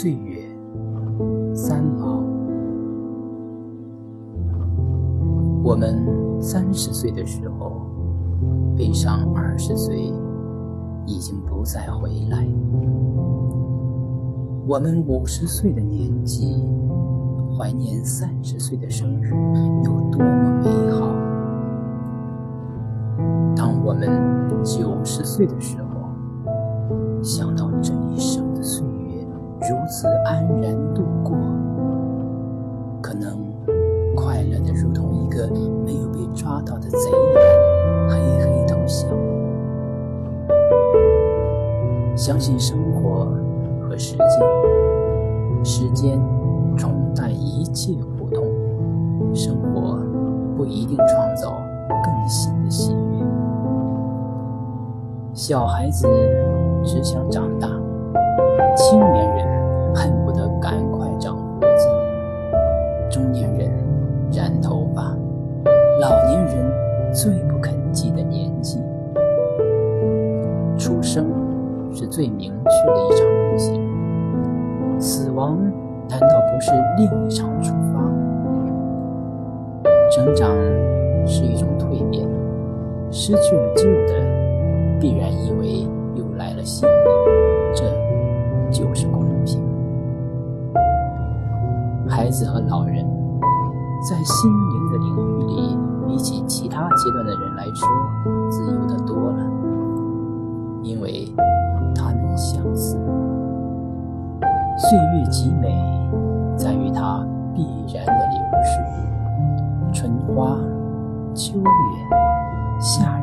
岁月，三毛。我们三十岁的时候，悲伤二十岁已经不再回来。我们五十岁的年纪，怀念三十岁的生日有多么美好。当我们九十岁的时候，想到这一如此安然度过，可能快乐的如同一个没有被抓到的贼人，嘿嘿偷笑。相信生活和时间，时间冲淡一切苦痛，生活不一定创造更新的喜悦。小孩子。只想长大，青年人染头发，老年人最不肯记的年纪。出生是最明确的一场旅行，死亡难道不是另一场出发？成长是一种蜕变，失去了旧的，必然以为又。来了新的，这就是公平。孩子和老人在心灵的领域里，比起其他阶段的人来说，自由的多了，因为他们相似。岁月极美，在于它必然的流逝。春花、秋月、夏日。